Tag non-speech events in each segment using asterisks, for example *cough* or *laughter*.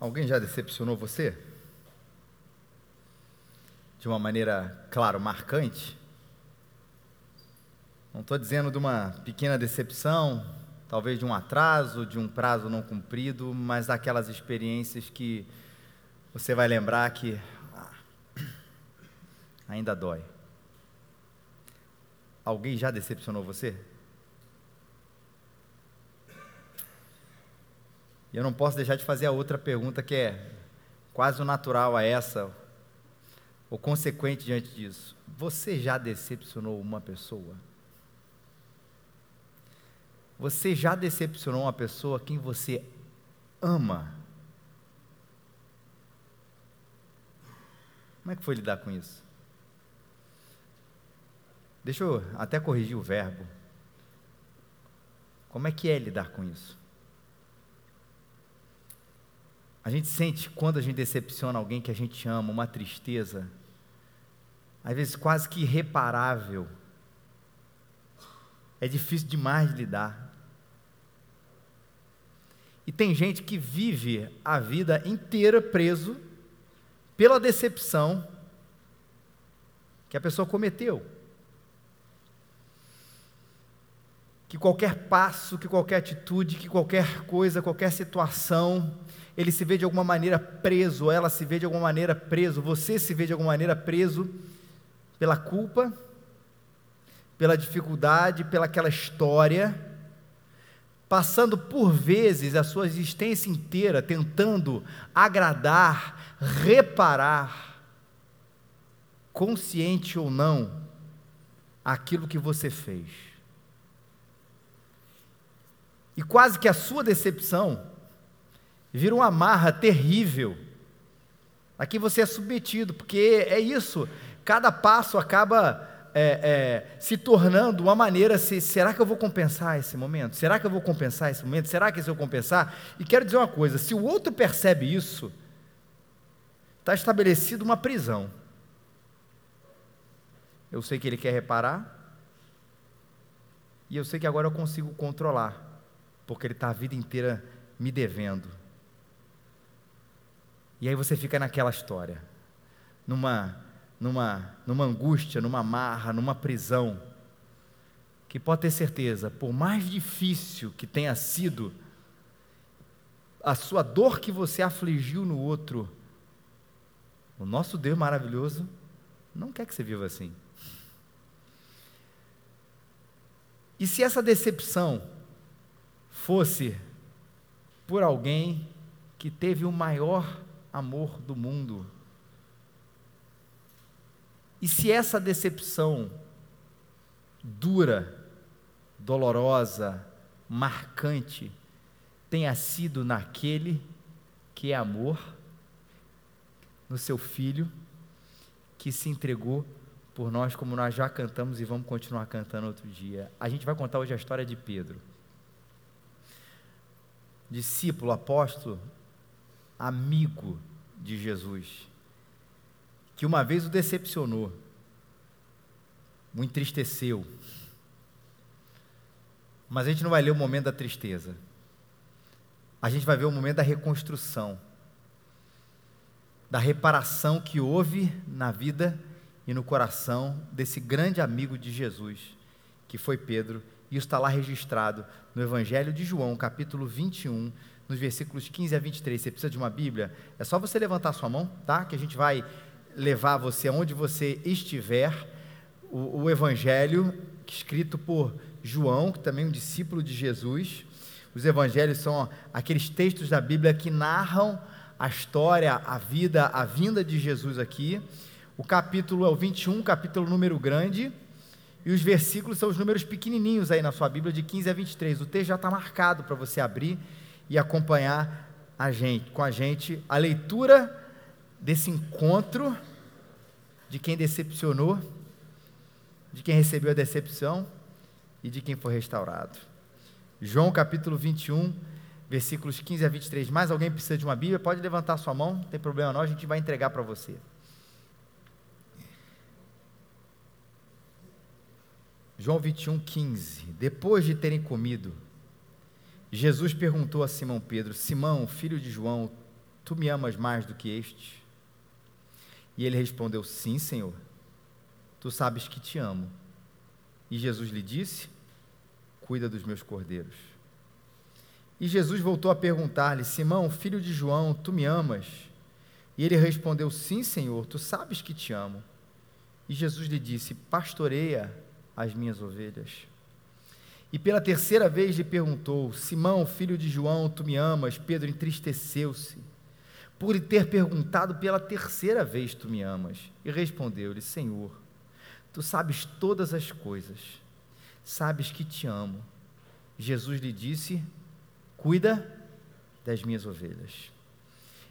Alguém já decepcionou você? De uma maneira, claro, marcante? Não estou dizendo de uma pequena decepção, talvez de um atraso, de um prazo não cumprido, mas daquelas experiências que você vai lembrar que ah, ainda dói. Alguém já decepcionou você? E eu não posso deixar de fazer a outra pergunta que é quase o natural a essa, ou consequente diante disso. Você já decepcionou uma pessoa? Você já decepcionou uma pessoa quem você ama? Como é que foi lidar com isso? Deixa eu até corrigir o verbo. Como é que é lidar com isso? A gente sente quando a gente decepciona alguém que a gente ama, uma tristeza, às vezes quase que irreparável. É difícil demais de lidar. E tem gente que vive a vida inteira preso pela decepção que a pessoa cometeu. Que qualquer passo, que qualquer atitude, que qualquer coisa, qualquer situação, ele se vê de alguma maneira preso, ela se vê de alguma maneira preso, você se vê de alguma maneira preso pela culpa, pela dificuldade, pelaquela história, passando por vezes a sua existência inteira tentando agradar, reparar, consciente ou não, aquilo que você fez. E quase que a sua decepção vira uma marra terrível. Aqui você é submetido, porque é isso, cada passo acaba é, é, se tornando uma maneira, se, será que eu vou compensar esse momento? Será que eu vou compensar esse momento? Será que se eu compensar? E quero dizer uma coisa, se o outro percebe isso, está estabelecido uma prisão. Eu sei que ele quer reparar, e eu sei que agora eu consigo controlar, porque ele está a vida inteira me devendo. E aí você fica naquela história, numa, numa, numa angústia, numa marra, numa prisão, que pode ter certeza, por mais difícil que tenha sido, a sua dor que você afligiu no outro, o nosso Deus maravilhoso não quer que você viva assim. E se essa decepção fosse por alguém que teve o maior amor do mundo. E se essa decepção dura, dolorosa, marcante, tenha sido naquele que é amor, no seu filho, que se entregou por nós, como nós já cantamos e vamos continuar cantando outro dia. A gente vai contar hoje a história de Pedro, discípulo, apóstolo amigo de Jesus, que uma vez o decepcionou, o entristeceu. Mas a gente não vai ler o momento da tristeza. A gente vai ver o momento da reconstrução, da reparação que houve na vida e no coração desse grande amigo de Jesus, que foi Pedro, e isso está lá registrado no Evangelho de João, capítulo 21, nos versículos 15 a 23. Você precisa de uma Bíblia? É só você levantar sua mão, tá? Que a gente vai levar você aonde você estiver. O, o Evangelho, escrito por João, que também é um discípulo de Jesus. Os Evangelhos são aqueles textos da Bíblia que narram a história, a vida, a vinda de Jesus aqui. O capítulo é o 21, capítulo número grande. E os versículos são os números pequenininhos aí na sua Bíblia, de 15 a 23. O texto já está marcado para você abrir e acompanhar a gente, com a gente a leitura desse encontro de quem decepcionou, de quem recebeu a decepção e de quem foi restaurado. João capítulo 21, versículos 15 a 23. Mais alguém precisa de uma Bíblia? Pode levantar sua mão, não tem problema não, a gente vai entregar para você. João 21, 15. Depois de terem comido, Jesus perguntou a Simão Pedro: Simão, filho de João, Tu me amas mais do que este? E ele respondeu: Sim, Senhor. Tu sabes que te amo. E Jesus lhe disse: Cuida dos meus cordeiros. E Jesus voltou a perguntar-lhe: Simão, filho de João, tu me amas? E ele respondeu: Sim, Senhor, tu sabes que te amo. E Jesus lhe disse: Pastoreia as minhas ovelhas. E pela terceira vez lhe perguntou: Simão, filho de João, tu me amas? Pedro entristeceu-se por lhe ter perguntado pela terceira vez: Tu me amas? E respondeu-lhe: Senhor, tu sabes todas as coisas, sabes que te amo. Jesus lhe disse: Cuida das minhas ovelhas.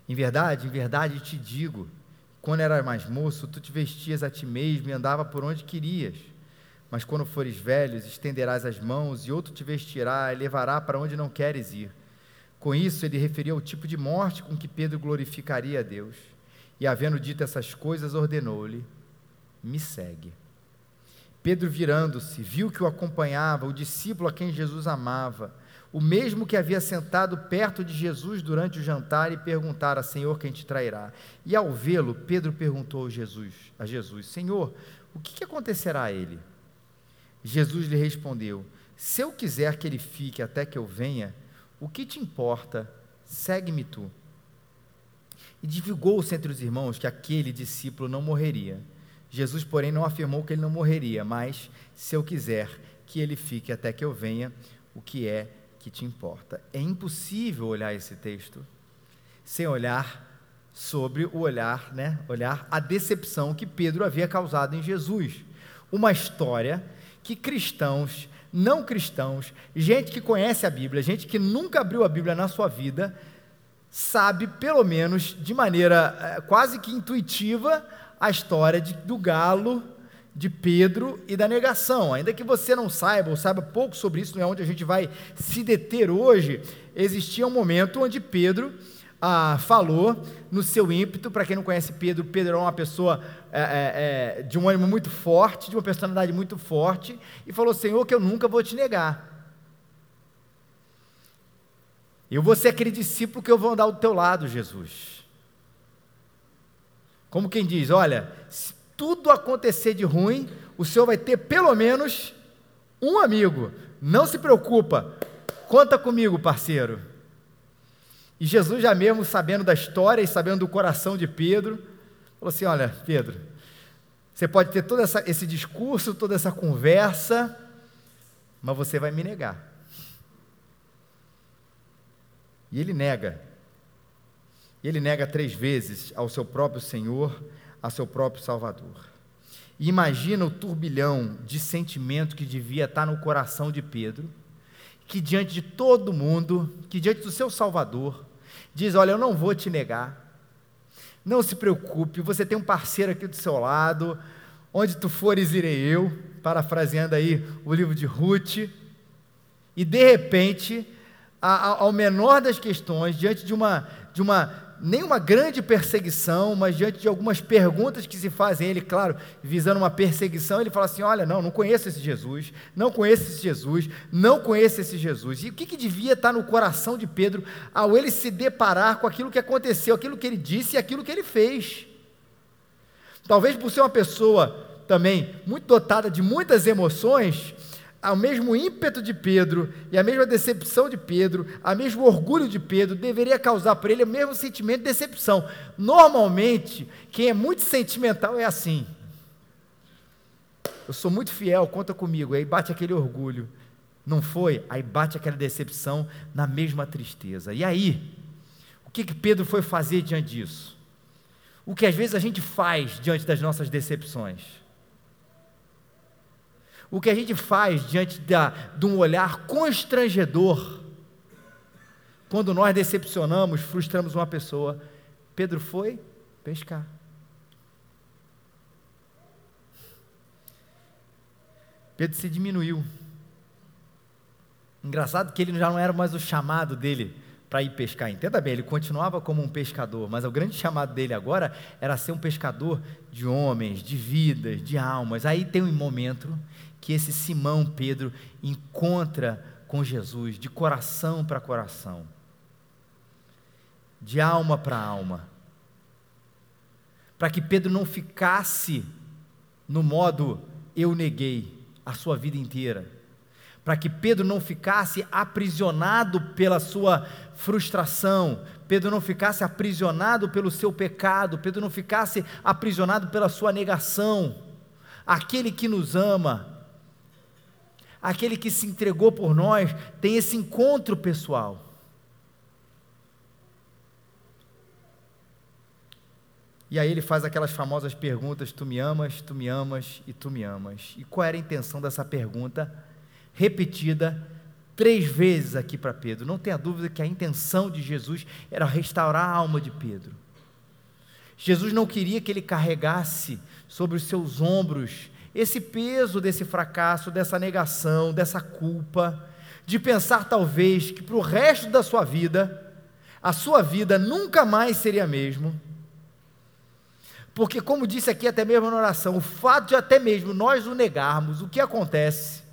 Em verdade, em verdade te digo: quando eras mais moço, tu te vestias a ti mesmo e andava por onde querias. Mas quando fores velhos, estenderás as mãos e outro te vestirá e levará para onde não queres ir. Com isso, ele referia o tipo de morte com que Pedro glorificaria a Deus. E, havendo dito essas coisas, ordenou-lhe: Me segue. Pedro, virando-se, viu que o acompanhava o discípulo a quem Jesus amava, o mesmo que havia sentado perto de Jesus durante o jantar e perguntara: Senhor, quem te trairá? E ao vê-lo, Pedro perguntou a Jesus, a Jesus: Senhor, o que acontecerá a ele? Jesus lhe respondeu: Se eu quiser que ele fique até que eu venha, o que te importa? Segue-me tu. E divulgou-se entre os irmãos que aquele discípulo não morreria. Jesus, porém, não afirmou que ele não morreria, mas, se eu quiser que ele fique até que eu venha, o que é que te importa? É impossível olhar esse texto sem olhar sobre o olhar, né? Olhar a decepção que Pedro havia causado em Jesus. Uma história que cristãos, não cristãos, gente que conhece a Bíblia, gente que nunca abriu a Bíblia na sua vida, sabe, pelo menos de maneira é, quase que intuitiva, a história de, do galo, de Pedro e da negação. Ainda que você não saiba ou saiba pouco sobre isso, não é onde a gente vai se deter hoje, existia um momento onde Pedro ah, falou no seu ímpeto. Para quem não conhece Pedro, Pedro era uma pessoa é, é, é, de um ânimo muito forte, de uma personalidade muito forte, e falou: Senhor, que eu nunca vou te negar. Eu vou ser aquele discípulo que eu vou andar do teu lado, Jesus. Como quem diz: Olha, se tudo acontecer de ruim, o Senhor vai ter pelo menos um amigo. Não se preocupa, conta comigo, parceiro. E Jesus, já mesmo sabendo da história e sabendo do coração de Pedro, falou assim: Olha, Pedro, você pode ter todo essa, esse discurso, toda essa conversa, mas você vai me negar. E ele nega. E ele nega três vezes ao seu próprio Senhor, a seu próprio Salvador. E imagina o turbilhão de sentimento que devia estar no coração de Pedro, que diante de todo mundo, que diante do seu Salvador, diz: Olha, eu não vou te negar. Não se preocupe, você tem um parceiro aqui do seu lado. Onde tu fores, irei eu. Parafraseando aí o livro de Ruth. E de repente, ao menor das questões, diante de uma, de uma nem uma grande perseguição, mas diante de algumas perguntas que se fazem ele, claro, visando uma perseguição, ele fala assim: Olha, não, não conheço esse Jesus, não conheço esse Jesus, não conheço esse Jesus. E o que, que devia estar no coração de Pedro ao ele se deparar com aquilo que aconteceu, aquilo que ele disse e aquilo que ele fez? Talvez por ser uma pessoa também muito dotada de muitas emoções, ao mesmo ímpeto de Pedro e a mesma decepção de Pedro, a mesmo orgulho de Pedro, deveria causar para ele o mesmo sentimento de decepção. Normalmente, quem é muito sentimental é assim. Eu sou muito fiel, conta comigo. Aí bate aquele orgulho. Não foi? Aí bate aquela decepção na mesma tristeza. E aí, o que, que Pedro foi fazer diante disso? O que às vezes a gente faz diante das nossas decepções? O que a gente faz diante da, de um olhar constrangedor, quando nós decepcionamos, frustramos uma pessoa. Pedro foi pescar. Pedro se diminuiu. Engraçado que ele já não era mais o chamado dele para ir pescar. Entenda bem, ele continuava como um pescador, mas o grande chamado dele agora era ser um pescador de homens, de vidas, de almas. Aí tem um momento que esse Simão Pedro encontra com Jesus de coração para coração. de alma para alma, para que Pedro não ficasse no modo eu neguei a sua vida inteira, para que Pedro não ficasse aprisionado pela sua frustração, Pedro não ficasse aprisionado pelo seu pecado, Pedro não ficasse aprisionado pela sua negação. Aquele que nos ama, aquele que se entregou por nós, tem esse encontro pessoal. E aí ele faz aquelas famosas perguntas: Tu me amas, tu me amas e tu me amas. E qual era a intenção dessa pergunta? Repetida três vezes aqui para Pedro. Não tenha dúvida que a intenção de Jesus era restaurar a alma de Pedro. Jesus não queria que ele carregasse sobre os seus ombros esse peso desse fracasso, dessa negação, dessa culpa, de pensar talvez que para o resto da sua vida, a sua vida nunca mais seria a mesma. Porque, como disse aqui até mesmo na oração, o fato de até mesmo nós o negarmos, o que acontece?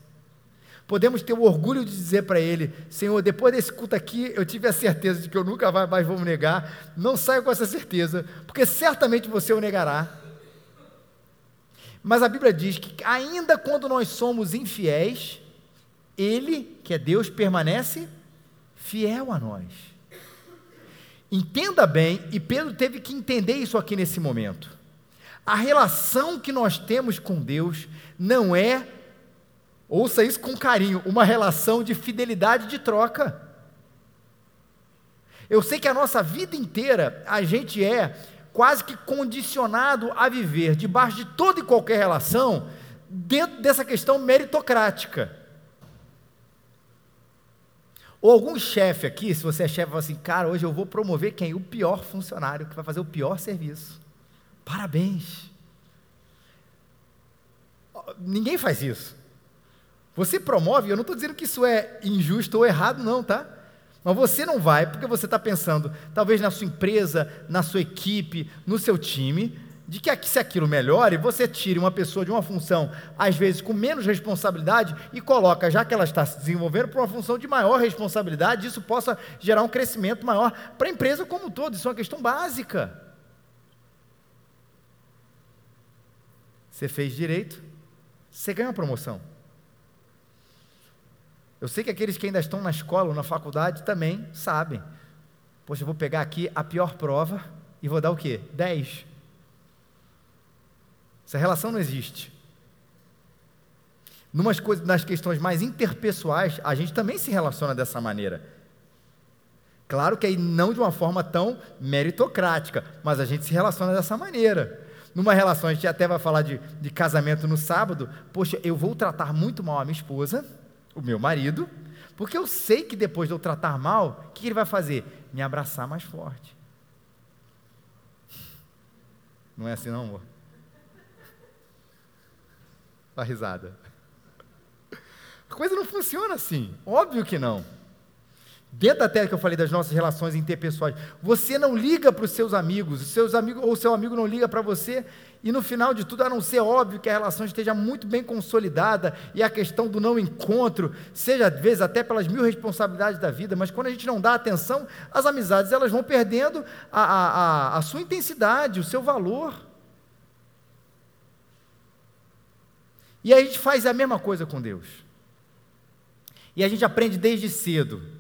podemos ter o orgulho de dizer para Ele: Senhor, depois desse culto aqui, eu tive a certeza de que eu nunca mais vou me negar. Não saia com essa certeza, porque certamente você o negará. Mas a Bíblia diz que, ainda quando nós somos infiéis, Ele, que é Deus, permanece fiel a nós. Entenda bem, e Pedro teve que entender isso aqui nesse momento. A relação que nós temos com Deus não é Ouça isso com carinho, uma relação de fidelidade de troca. Eu sei que a nossa vida inteira a gente é quase que condicionado a viver debaixo de toda e qualquer relação dentro dessa questão meritocrática. Ou algum chefe aqui, se você é chefe, fala assim, cara, hoje eu vou promover quem? O pior funcionário, que vai fazer o pior serviço. Parabéns. Ninguém faz isso. Você promove, eu não estou dizendo que isso é injusto ou errado, não, tá? Mas você não vai porque você está pensando, talvez na sua empresa, na sua equipe, no seu time, de que se aquilo melhore, você tire uma pessoa de uma função, às vezes com menos responsabilidade, e coloca, já que ela está se desenvolvendo, para uma função de maior responsabilidade, isso possa gerar um crescimento maior para a empresa como um todo. Isso é uma questão básica. Você fez direito, você ganha uma promoção. Eu sei que aqueles que ainda estão na escola ou na faculdade também sabem. Poxa, eu vou pegar aqui a pior prova e vou dar o quê? 10. Essa relação não existe. Numas coisas, nas questões mais interpessoais, a gente também se relaciona dessa maneira. Claro que aí não de uma forma tão meritocrática, mas a gente se relaciona dessa maneira. Numa relação, a gente até vai falar de, de casamento no sábado. Poxa, eu vou tratar muito mal a minha esposa, o meu marido, porque eu sei que depois de eu tratar mal, o que ele vai fazer? Me abraçar mais forte. Não é assim, não, amor? A risada. A coisa não funciona assim. Óbvio que não. Dentro da tela que eu falei das nossas relações interpessoais, você não liga para os seus amigos, os seus amigos ou seu amigo não liga para você, e no final de tudo, a não ser óbvio que a relação esteja muito bem consolidada e a questão do não encontro, seja às vezes até pelas mil responsabilidades da vida, mas quando a gente não dá atenção, as amizades elas vão perdendo a, a, a, a sua intensidade, o seu valor. E a gente faz a mesma coisa com Deus. E a gente aprende desde cedo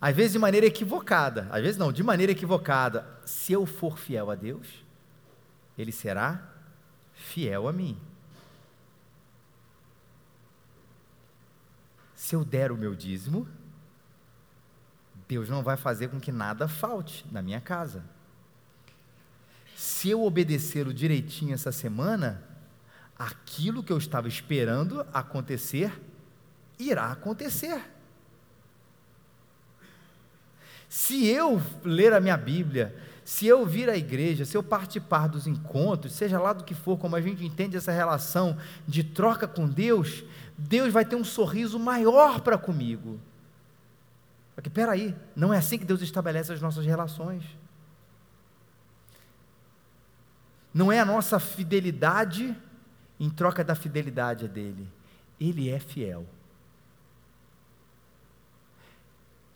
às vezes de maneira equivocada, às vezes não, de maneira equivocada. Se eu for fiel a Deus, Ele será fiel a mim. Se eu der o meu dízimo, Deus não vai fazer com que nada falte na minha casa. Se eu obedecer o direitinho essa semana, aquilo que eu estava esperando acontecer, irá acontecer. Se eu ler a minha Bíblia, se eu vir à igreja, se eu participar dos encontros, seja lá do que for, como a gente entende essa relação de troca com Deus, Deus vai ter um sorriso maior para comigo. Porque, peraí, não é assim que Deus estabelece as nossas relações. Não é a nossa fidelidade em troca da fidelidade dele. Ele é fiel.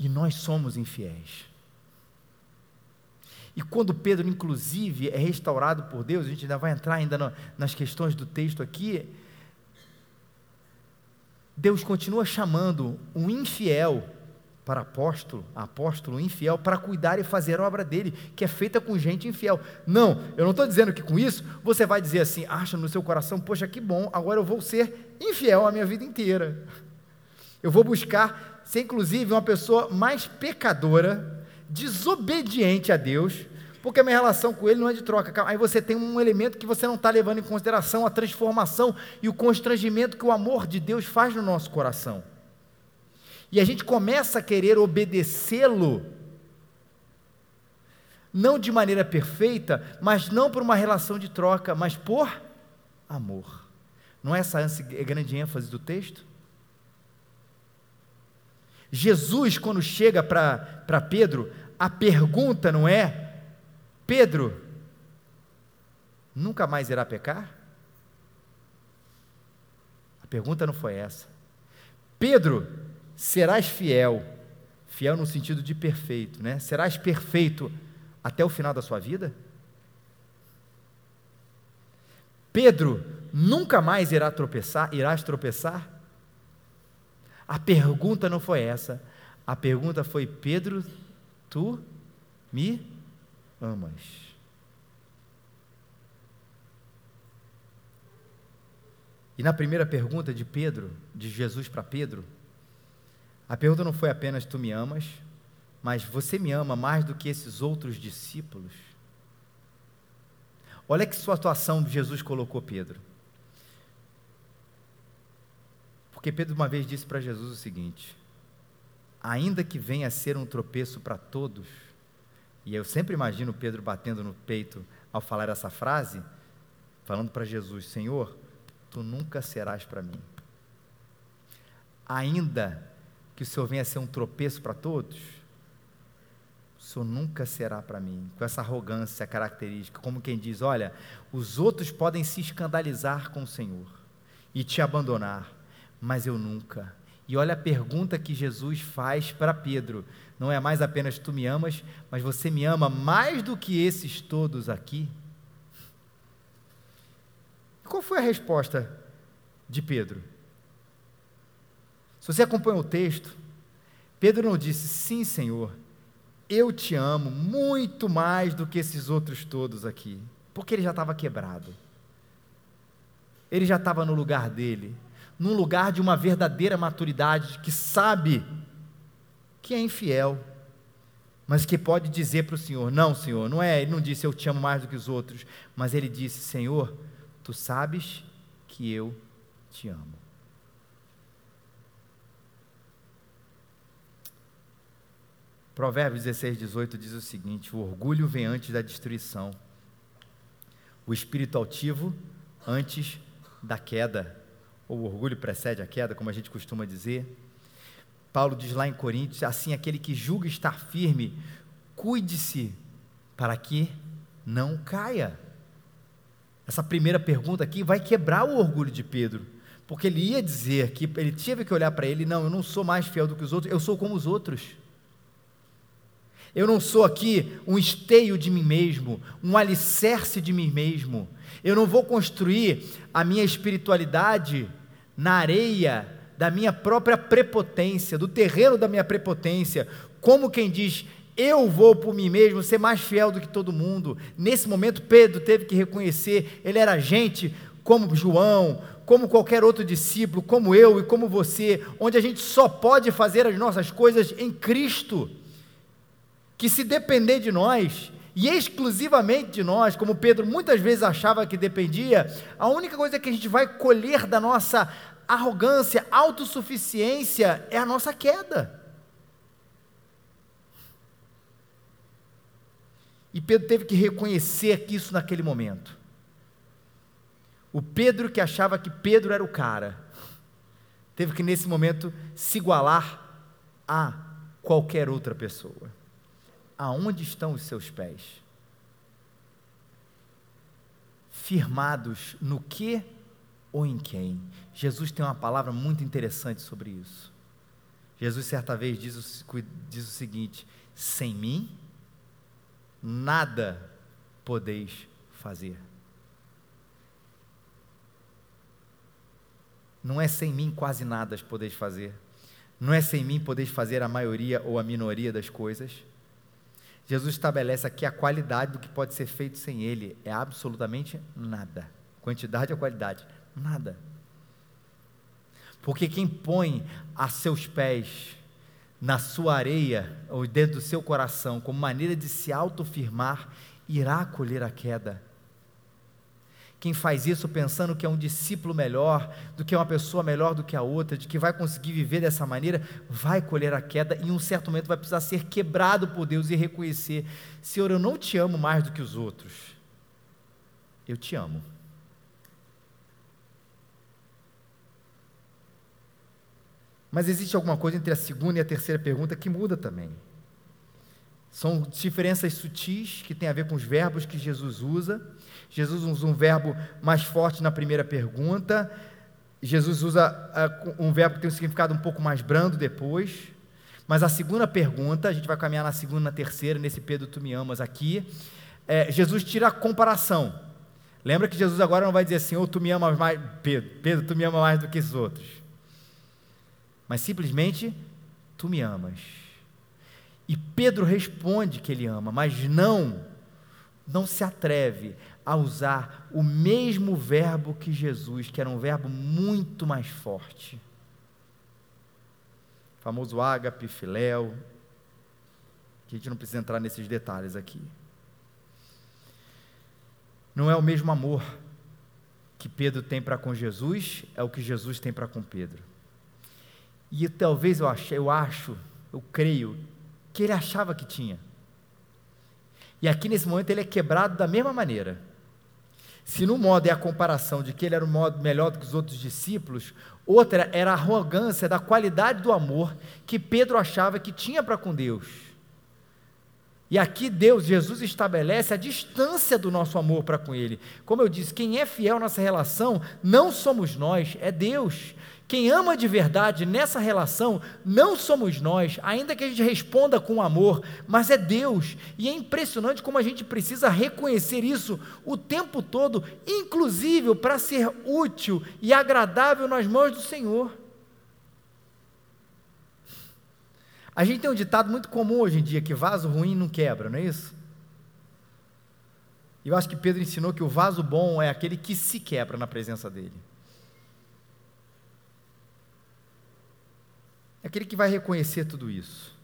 E nós somos infiéis. E quando Pedro, inclusive, é restaurado por Deus, a gente ainda vai entrar ainda no, nas questões do texto aqui. Deus continua chamando um infiel para apóstolo, apóstolo infiel, para cuidar e fazer a obra dele, que é feita com gente infiel. Não, eu não estou dizendo que com isso você vai dizer assim, acha no seu coração, poxa, que bom, agora eu vou ser infiel a minha vida inteira. Eu vou buscar ser, inclusive, uma pessoa mais pecadora, desobediente a Deus, porque a minha relação com ele não é de troca. Aí você tem um elemento que você não está levando em consideração, a transformação e o constrangimento que o amor de Deus faz no nosso coração e a gente começa a querer obedecê-lo, não de maneira perfeita, mas não por uma relação de troca, mas por amor. Não é essa a grande ênfase do texto? Jesus, quando chega para Pedro, a pergunta não é: Pedro, nunca mais irá pecar? A pergunta não foi essa. Pedro, serás fiel, fiel no sentido de perfeito, né? Serás perfeito até o final da sua vida? Pedro, nunca mais irá tropeçar, irás tropeçar? A pergunta não foi essa. A pergunta foi: Pedro, tu me amas? E na primeira pergunta de Pedro, de Jesus para Pedro, a pergunta não foi apenas tu me amas, mas você me ama mais do que esses outros discípulos? Olha que situação Jesus colocou Pedro. Porque Pedro uma vez disse para Jesus o seguinte: ainda que venha a ser um tropeço para todos, e eu sempre imagino Pedro batendo no peito ao falar essa frase, falando para Jesus: Senhor, tu nunca serás para mim. Ainda que o Senhor venha a ser um tropeço para todos, o Senhor nunca será para mim, com essa arrogância característica, como quem diz: olha, os outros podem se escandalizar com o Senhor e te abandonar, mas eu nunca. E olha a pergunta que Jesus faz para Pedro: não é mais apenas tu me amas, mas você me ama mais do que esses todos aqui? Qual foi a resposta de Pedro? Se você acompanha o texto, Pedro não disse, sim, Senhor, eu te amo muito mais do que esses outros todos aqui, porque ele já estava quebrado. Ele já estava no lugar dele, num lugar de uma verdadeira maturidade, que sabe que é infiel, mas que pode dizer para o Senhor: Não, Senhor, não é, ele não disse eu te amo mais do que os outros, mas ele disse: Senhor, tu sabes que eu te amo. Provérbios 16, 18 diz o seguinte: o orgulho vem antes da destruição, o espírito altivo antes da queda, ou o orgulho precede a queda, como a gente costuma dizer. Paulo diz lá em Coríntios: assim, aquele que julga estar firme, cuide-se para que não caia. Essa primeira pergunta aqui vai quebrar o orgulho de Pedro, porque ele ia dizer que ele teve que olhar para ele: não, eu não sou mais fiel do que os outros, eu sou como os outros. Eu não sou aqui um esteio de mim mesmo, um alicerce de mim mesmo. Eu não vou construir a minha espiritualidade na areia da minha própria prepotência, do terreno da minha prepotência, como quem diz, eu vou por mim mesmo ser mais fiel do que todo mundo. Nesse momento, Pedro teve que reconhecer, ele era gente como João, como qualquer outro discípulo, como eu e como você, onde a gente só pode fazer as nossas coisas em Cristo que se depender de nós, e exclusivamente de nós, como Pedro muitas vezes achava que dependia, a única coisa que a gente vai colher da nossa arrogância, autossuficiência, é a nossa queda. E Pedro teve que reconhecer isso naquele momento. O Pedro que achava que Pedro era o cara, teve que nesse momento se igualar a qualquer outra pessoa aonde estão os seus pés? Firmados no que ou em quem? Jesus tem uma palavra muito interessante sobre isso. Jesus, certa vez, diz o, diz o seguinte: sem mim, nada podeis fazer. Não é sem mim quase nada podeis fazer. Não é sem mim podeis fazer a maioria ou a minoria das coisas. Jesus estabelece aqui a qualidade do que pode ser feito sem Ele. É absolutamente nada. Quantidade ou qualidade? Nada. Porque quem põe a seus pés na sua areia ou dentro do seu coração como maneira de se autofirmar, irá colher a queda. Quem faz isso pensando que é um discípulo melhor, do que uma pessoa melhor do que a outra, de que vai conseguir viver dessa maneira, vai colher a queda e em um certo momento vai precisar ser quebrado por Deus e reconhecer: Senhor, eu não te amo mais do que os outros, eu te amo. Mas existe alguma coisa entre a segunda e a terceira pergunta que muda também. São diferenças sutis que têm a ver com os verbos que Jesus usa. Jesus usa um verbo mais forte na primeira pergunta. Jesus usa uh, um verbo que tem um significado um pouco mais brando depois. Mas a segunda pergunta, a gente vai caminhar na segunda na terceira, nesse Pedro, tu me amas aqui. É, Jesus tira a comparação. Lembra que Jesus agora não vai dizer assim, ou oh, tu me amas mais, Pedro, Pedro, tu me amas mais do que os outros. Mas simplesmente, tu me amas. E Pedro responde que ele ama, mas não, não se atreve a usar o mesmo verbo que Jesus, que era um verbo muito mais forte. O famoso ágape, filéu, a gente não precisa entrar nesses detalhes aqui. Não é o mesmo amor que Pedro tem para com Jesus, é o que Jesus tem para com Pedro. E talvez eu acho, eu acho, eu creio que ele achava que tinha. E aqui nesse momento ele é quebrado da mesma maneira. Se no modo é a comparação de que ele era um modo melhor do que os outros discípulos, outra era a arrogância da qualidade do amor que Pedro achava que tinha para com Deus. E aqui Deus, Jesus estabelece a distância do nosso amor para com Ele. Como eu disse, quem é fiel nessa relação não somos nós, é Deus. Quem ama de verdade nessa relação não somos nós, ainda que a gente responda com amor, mas é Deus. E é impressionante como a gente precisa reconhecer isso o tempo todo, inclusive para ser útil e agradável nas mãos do Senhor. A gente tem um ditado muito comum hoje em dia que vaso ruim não quebra, não é isso? Eu acho que Pedro ensinou que o vaso bom é aquele que se quebra na presença dele. É aquele que vai reconhecer tudo isso.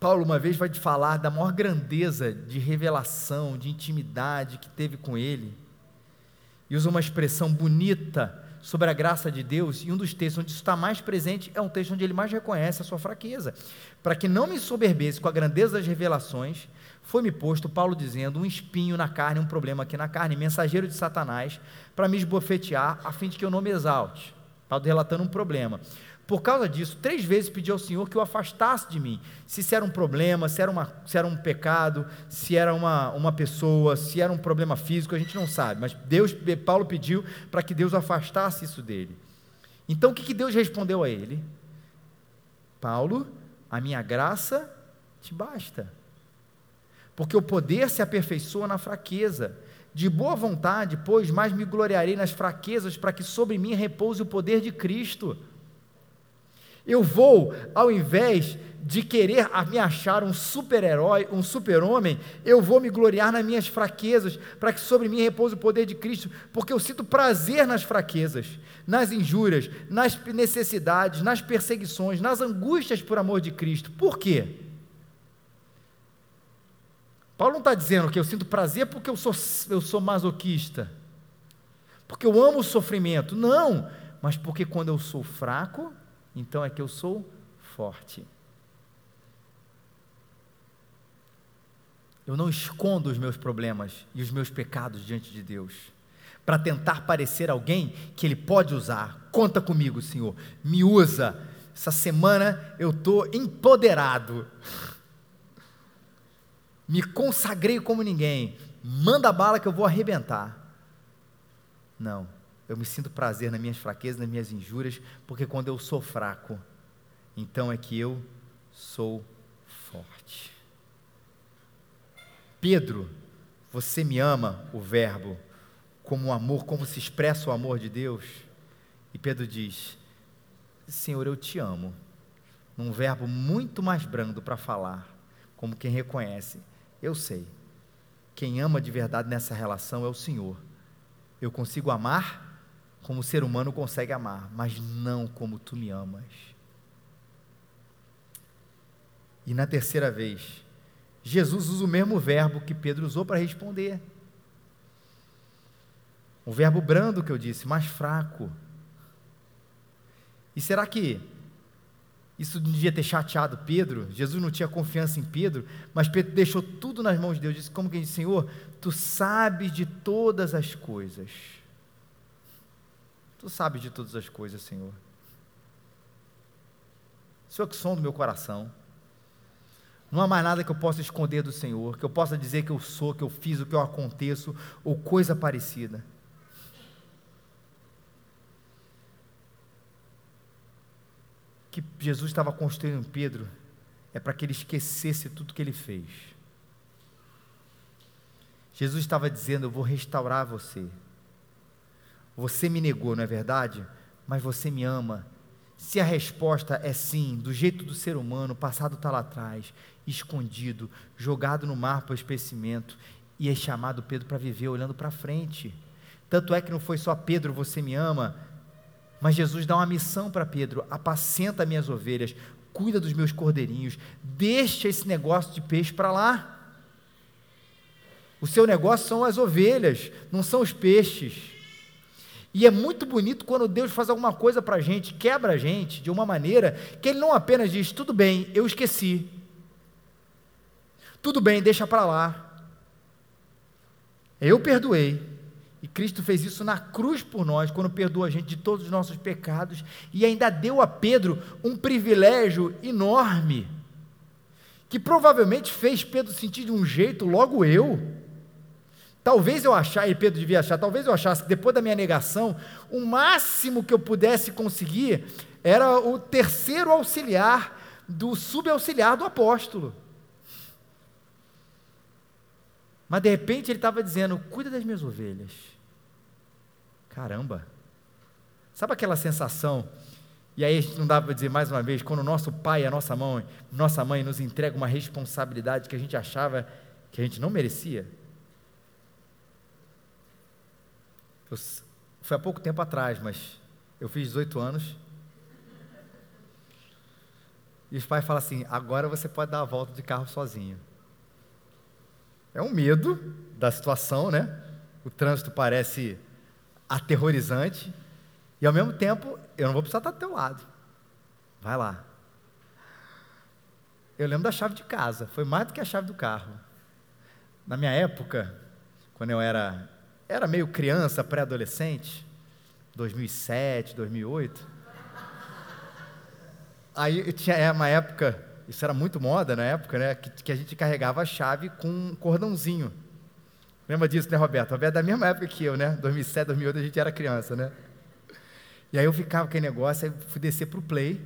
Paulo, uma vez, vai falar da maior grandeza de revelação, de intimidade que teve com ele, e usa uma expressão bonita sobre a graça de Deus, e um dos textos onde isso está mais presente é um texto onde ele mais reconhece a sua fraqueza. Para que não me soberbesse com a grandeza das revelações, foi-me posto, Paulo dizendo, um espinho na carne, um problema aqui na carne, mensageiro de Satanás, para me esbofetear, a fim de que eu não me exalte. Paulo relatando um problema. Por causa disso, três vezes pedi ao Senhor que o afastasse de mim. Se isso era um problema, se era, uma, se era um pecado, se era uma, uma pessoa, se era um problema físico, a gente não sabe. Mas Deus, Paulo pediu para que Deus afastasse isso dele. Então o que, que Deus respondeu a ele? Paulo, a minha graça te basta. Porque o poder se aperfeiçoa na fraqueza. De boa vontade, pois, mais me gloriarei nas fraquezas, para que sobre mim repouse o poder de Cristo. Eu vou, ao invés de querer me achar um super-herói, um super-homem, eu vou me gloriar nas minhas fraquezas, para que sobre mim repouse o poder de Cristo, porque eu sinto prazer nas fraquezas, nas injúrias, nas necessidades, nas perseguições, nas angústias por amor de Cristo. Por quê? Paulo não está dizendo que eu sinto prazer porque eu sou, eu sou masoquista, porque eu amo o sofrimento. Não, mas porque quando eu sou fraco, então é que eu sou forte. Eu não escondo os meus problemas e os meus pecados diante de Deus, para tentar parecer alguém que Ele pode usar. Conta comigo, Senhor, me usa. Essa semana eu estou empoderado *laughs* me consagrei como ninguém, manda bala que eu vou arrebentar. Não, eu me sinto prazer nas minhas fraquezas, nas minhas injúrias, porque quando eu sou fraco, então é que eu sou forte. Pedro, você me ama, o Verbo, como o amor, como se expressa o amor de Deus? E Pedro diz: Senhor, eu te amo. Num verbo muito mais brando para falar, como quem reconhece: Eu sei. Quem ama de verdade nessa relação é o Senhor. Eu consigo amar como o ser humano consegue amar, mas não como tu me amas. E na terceira vez, Jesus usa o mesmo verbo que Pedro usou para responder. O verbo brando que eu disse, mais fraco. E será que isso devia ter chateado Pedro? Jesus não tinha confiança em Pedro, mas Pedro deixou tudo nas mãos de Deus. Disse: Como que disse, Senhor, tu sabes de todas as coisas. Tu sabes de todas as coisas, Senhor. Senhor que som do meu coração. Não há mais nada que eu possa esconder do Senhor, que eu possa dizer que eu sou, que eu fiz, o que eu aconteço, ou coisa parecida. Que Jesus estava construindo em Pedro é para que ele esquecesse tudo que ele fez. Jesus estava dizendo: Eu vou restaurar você. Você me negou, não é verdade? Mas você me ama. Se a resposta é sim, do jeito do ser humano, o passado está lá atrás, escondido, jogado no mar para o especimento, e é chamado Pedro para viver olhando para frente. Tanto é que não foi só Pedro, você me ama, mas Jesus dá uma missão para Pedro: apacenta minhas ovelhas, cuida dos meus cordeirinhos, deixa esse negócio de peixe para lá. O seu negócio são as ovelhas, não são os peixes. E é muito bonito quando Deus faz alguma coisa para a gente, quebra a gente de uma maneira que Ele não apenas diz: tudo bem, eu esqueci. Tudo bem, deixa para lá. Eu perdoei. E Cristo fez isso na cruz por nós, quando perdoou a gente de todos os nossos pecados, e ainda deu a Pedro um privilégio enorme, que provavelmente fez Pedro sentir de um jeito, logo eu. Talvez eu achasse, e Pedro devia achar, talvez eu achasse que depois da minha negação, o máximo que eu pudesse conseguir era o terceiro auxiliar do subauxiliar do apóstolo. Mas de repente ele estava dizendo: cuida das minhas ovelhas. Caramba! Sabe aquela sensação? E aí a gente não dá para dizer mais uma vez, quando o nosso pai a nossa mãe, nossa mãe nos entrega uma responsabilidade que a gente achava que a gente não merecia. Eu, foi há pouco tempo atrás, mas eu fiz 18 anos. E os pais falam assim: agora você pode dar a volta de carro sozinho. É um medo da situação, né? O trânsito parece aterrorizante, e ao mesmo tempo, eu não vou precisar estar do teu lado. Vai lá. Eu lembro da chave de casa, foi mais do que a chave do carro. Na minha época, quando eu era, era meio criança, pré-adolescente, 2007, 2008, aí tinha é, uma época isso era muito moda na época, né? Que, que a gente carregava a chave com um cordãozinho. Lembra disso, né, Roberto? Roberto é da mesma época que eu, né? 2007, 2008 a gente era criança, né? E aí eu ficava com aquele negócio, aí fui descer para o play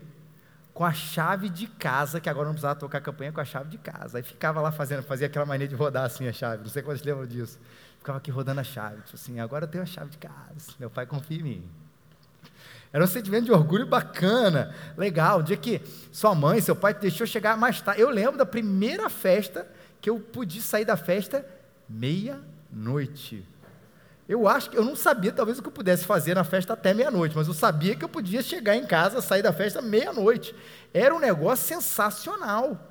com a chave de casa, que agora não precisava tocar a campanha com a chave de casa. Aí ficava lá fazendo, fazia aquela maneira de rodar assim a chave, não sei quantos lembram disso. Ficava aqui rodando a chave, tipo assim, agora eu tenho a chave de casa, meu pai confia em mim. Era um sentimento de orgulho bacana, legal. O dia que sua mãe, seu pai deixou chegar mais tarde. Eu lembro da primeira festa que eu podia sair da festa meia-noite. Eu acho que eu não sabia, talvez, o que eu pudesse fazer na festa até meia-noite, mas eu sabia que eu podia chegar em casa, sair da festa meia-noite. Era um negócio sensacional.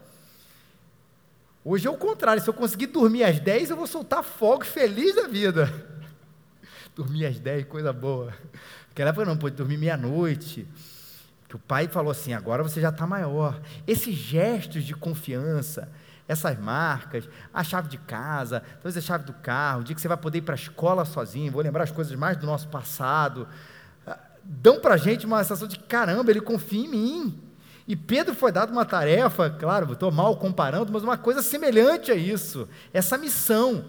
Hoje é o contrário, se eu conseguir dormir às 10, eu vou soltar fogo feliz da vida. *laughs* dormir às 10, coisa boa. Naquela época não pôde dormir meia-noite. Que o pai falou assim: agora você já está maior. Esses gestos de confiança, essas marcas, a chave de casa, talvez a chave do carro, o dia que você vai poder ir para a escola sozinho, vou lembrar as coisas mais do nosso passado, ah, dão para a gente uma sensação de caramba, ele confia em mim. E Pedro foi dado uma tarefa, claro, estou mal comparando, mas uma coisa semelhante a isso, essa missão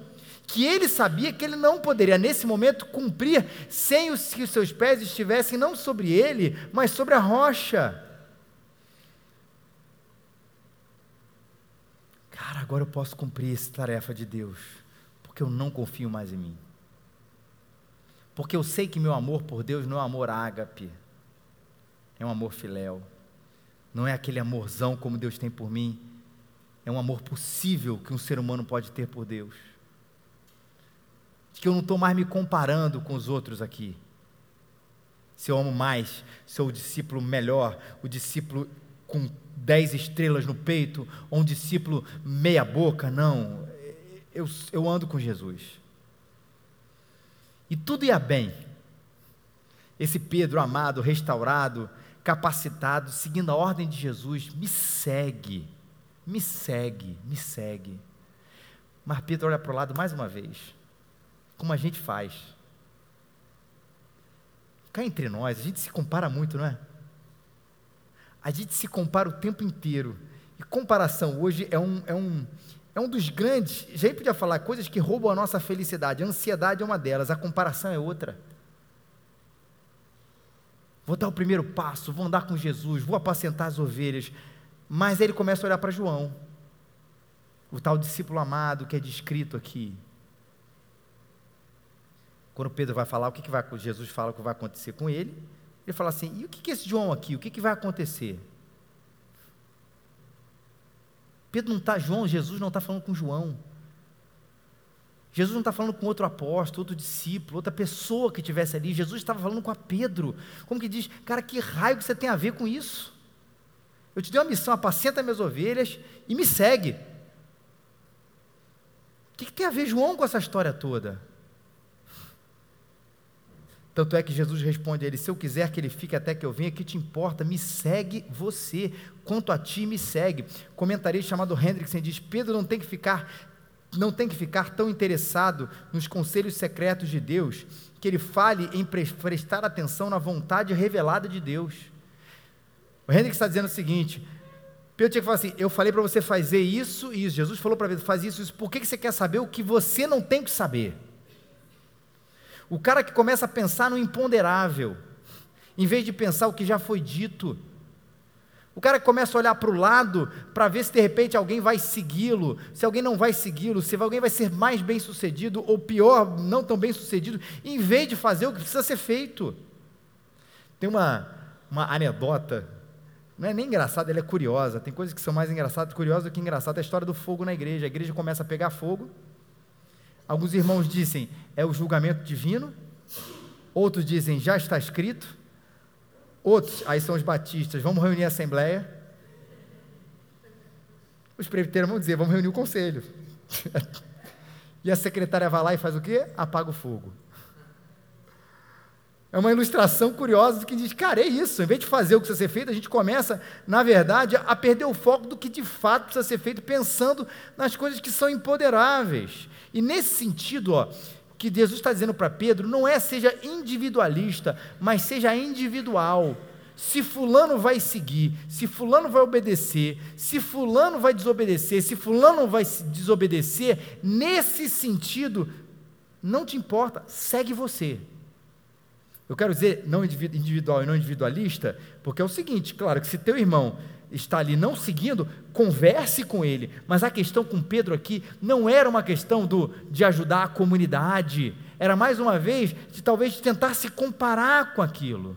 que ele sabia que ele não poderia, nesse momento, cumprir sem os, que os seus pés estivessem não sobre ele, mas sobre a rocha. Cara, agora eu posso cumprir essa tarefa de Deus, porque eu não confio mais em mim. Porque eu sei que meu amor por Deus não é um amor ágape, é um amor filéu. Não é aquele amorzão como Deus tem por mim, é um amor possível que um ser humano pode ter por Deus. Que eu não estou mais me comparando com os outros aqui. Se eu amo mais, sou o discípulo melhor, o discípulo com dez estrelas no peito, ou um discípulo meia boca, não. Eu, eu ando com Jesus. E tudo ia bem. Esse Pedro amado, restaurado, capacitado, seguindo a ordem de Jesus, me segue, me segue, me segue. Mas Pedro olha para o lado mais uma vez, como a gente faz. Cá entre nós, a gente se compara muito, não é? A gente se compara o tempo inteiro. E comparação hoje é um, é um, é um dos grandes. Já podia falar coisas que roubam a nossa felicidade. A ansiedade é uma delas, a comparação é outra. Vou dar o primeiro passo, vou andar com Jesus, vou apacentar as ovelhas. Mas aí ele começa a olhar para João, o tal discípulo amado que é descrito aqui. Quando Pedro vai falar o que, que vai, Jesus fala o que vai acontecer com ele, ele fala assim: e o que, é esse João aqui? O que, que vai acontecer? Pedro não está, João, Jesus não está falando com João. Jesus não está falando com outro apóstolo, outro discípulo, outra pessoa que estivesse ali. Jesus estava falando com a Pedro. Como que diz, cara, que raio que você tem a ver com isso? Eu te dei uma missão, apacenta minhas ovelhas e me segue. O que, que tem a ver João com essa história toda? Tanto é que Jesus responde a ele: Se eu quiser que ele fique até que eu venha, que te importa? Me segue você. Quanto a ti, me segue. Comentarista chamado Hendrickson diz: Pedro não tem que ficar não tem que ficar tão interessado nos conselhos secretos de Deus, que ele fale em prestar atenção na vontade revelada de Deus. O Henrique está dizendo o seguinte: Pedro tinha que falar assim: eu falei para você fazer isso e isso. Jesus falou para Pedro: faz isso, isso. Por que, que você quer saber o que você não tem que saber? O cara que começa a pensar no imponderável, em vez de pensar o que já foi dito. O cara começa a olhar para o lado para ver se de repente alguém vai segui-lo, se alguém não vai segui-lo, se alguém vai ser mais bem sucedido ou pior, não tão bem sucedido, em vez de fazer o que precisa ser feito. Tem uma, uma anedota, não é nem engraçada, ela é curiosa. Tem coisas que são mais engraçadas curiosas do que engraçadas. É a história do fogo na igreja. A igreja começa a pegar fogo. Alguns irmãos dizem é o julgamento divino, outros dizem já está escrito. Outros, aí são os batistas, vamos reunir a assembleia. Os presbiteros vão dizer, vamos reunir o conselho. *laughs* e a secretária vai lá e faz o quê? Apaga o fogo. É uma ilustração curiosa do que diz, cara, é isso. Em vez de fazer o que precisa ser feito, a gente começa, na verdade, a perder o foco do que de fato precisa ser feito, pensando nas coisas que são empoderáveis. E nesse sentido, ó, que Jesus está dizendo para Pedro não é seja individualista, mas seja individual. Se fulano vai seguir, se fulano vai obedecer, se fulano vai desobedecer, se fulano vai desobedecer, nesse sentido, não te importa, segue você. Eu quero dizer não individual e não individualista, porque é o seguinte, claro, que se teu irmão está ali não seguindo, converse com ele. Mas a questão com Pedro aqui não era uma questão do, de ajudar a comunidade, era mais uma vez de talvez tentar se comparar com aquilo.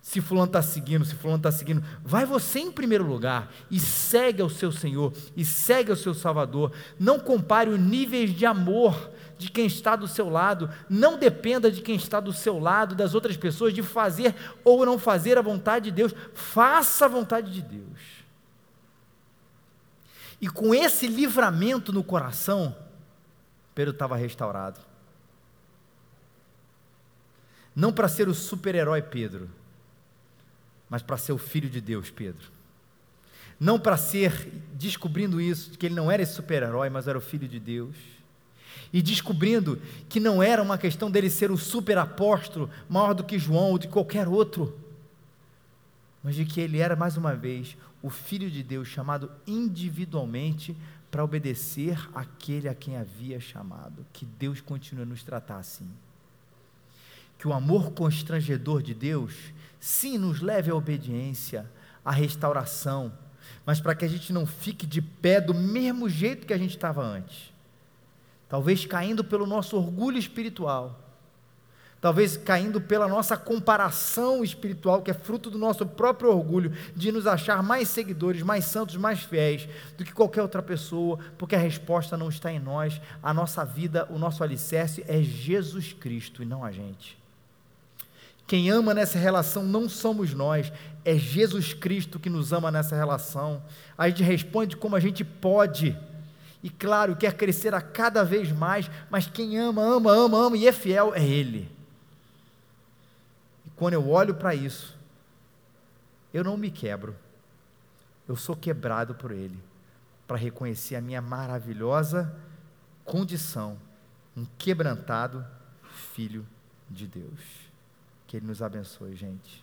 Se fulano está seguindo, se fulano está seguindo, vai você em primeiro lugar e segue ao seu Senhor e segue ao seu Salvador. Não compare os níveis de amor de quem está do seu lado, não dependa de quem está do seu lado, das outras pessoas, de fazer ou não fazer a vontade de Deus, faça a vontade de Deus. E com esse livramento no coração, Pedro estava restaurado. Não para ser o super-herói Pedro, mas para ser o filho de Deus Pedro. Não para ser, descobrindo isso, que ele não era esse super-herói, mas era o filho de Deus e descobrindo que não era uma questão dele ser o super apóstolo, maior do que João ou de qualquer outro, mas de que ele era, mais uma vez, o Filho de Deus, chamado individualmente para obedecer aquele a quem havia chamado. Que Deus continue a nos tratar assim. Que o amor constrangedor de Deus, sim, nos leve à obediência, à restauração, mas para que a gente não fique de pé do mesmo jeito que a gente estava antes. Talvez caindo pelo nosso orgulho espiritual, talvez caindo pela nossa comparação espiritual, que é fruto do nosso próprio orgulho, de nos achar mais seguidores, mais santos, mais fiéis do que qualquer outra pessoa, porque a resposta não está em nós, a nossa vida, o nosso alicerce é Jesus Cristo e não a gente. Quem ama nessa relação não somos nós, é Jesus Cristo que nos ama nessa relação. A gente responde como a gente pode. E claro, quer crescer a cada vez mais, mas quem ama, ama, ama, ama e é fiel é Ele quando eu olho para isso, eu não me quebro, eu sou quebrado por Ele, para reconhecer a minha maravilhosa condição, um quebrantado filho de Deus. Que Ele nos abençoe, gente.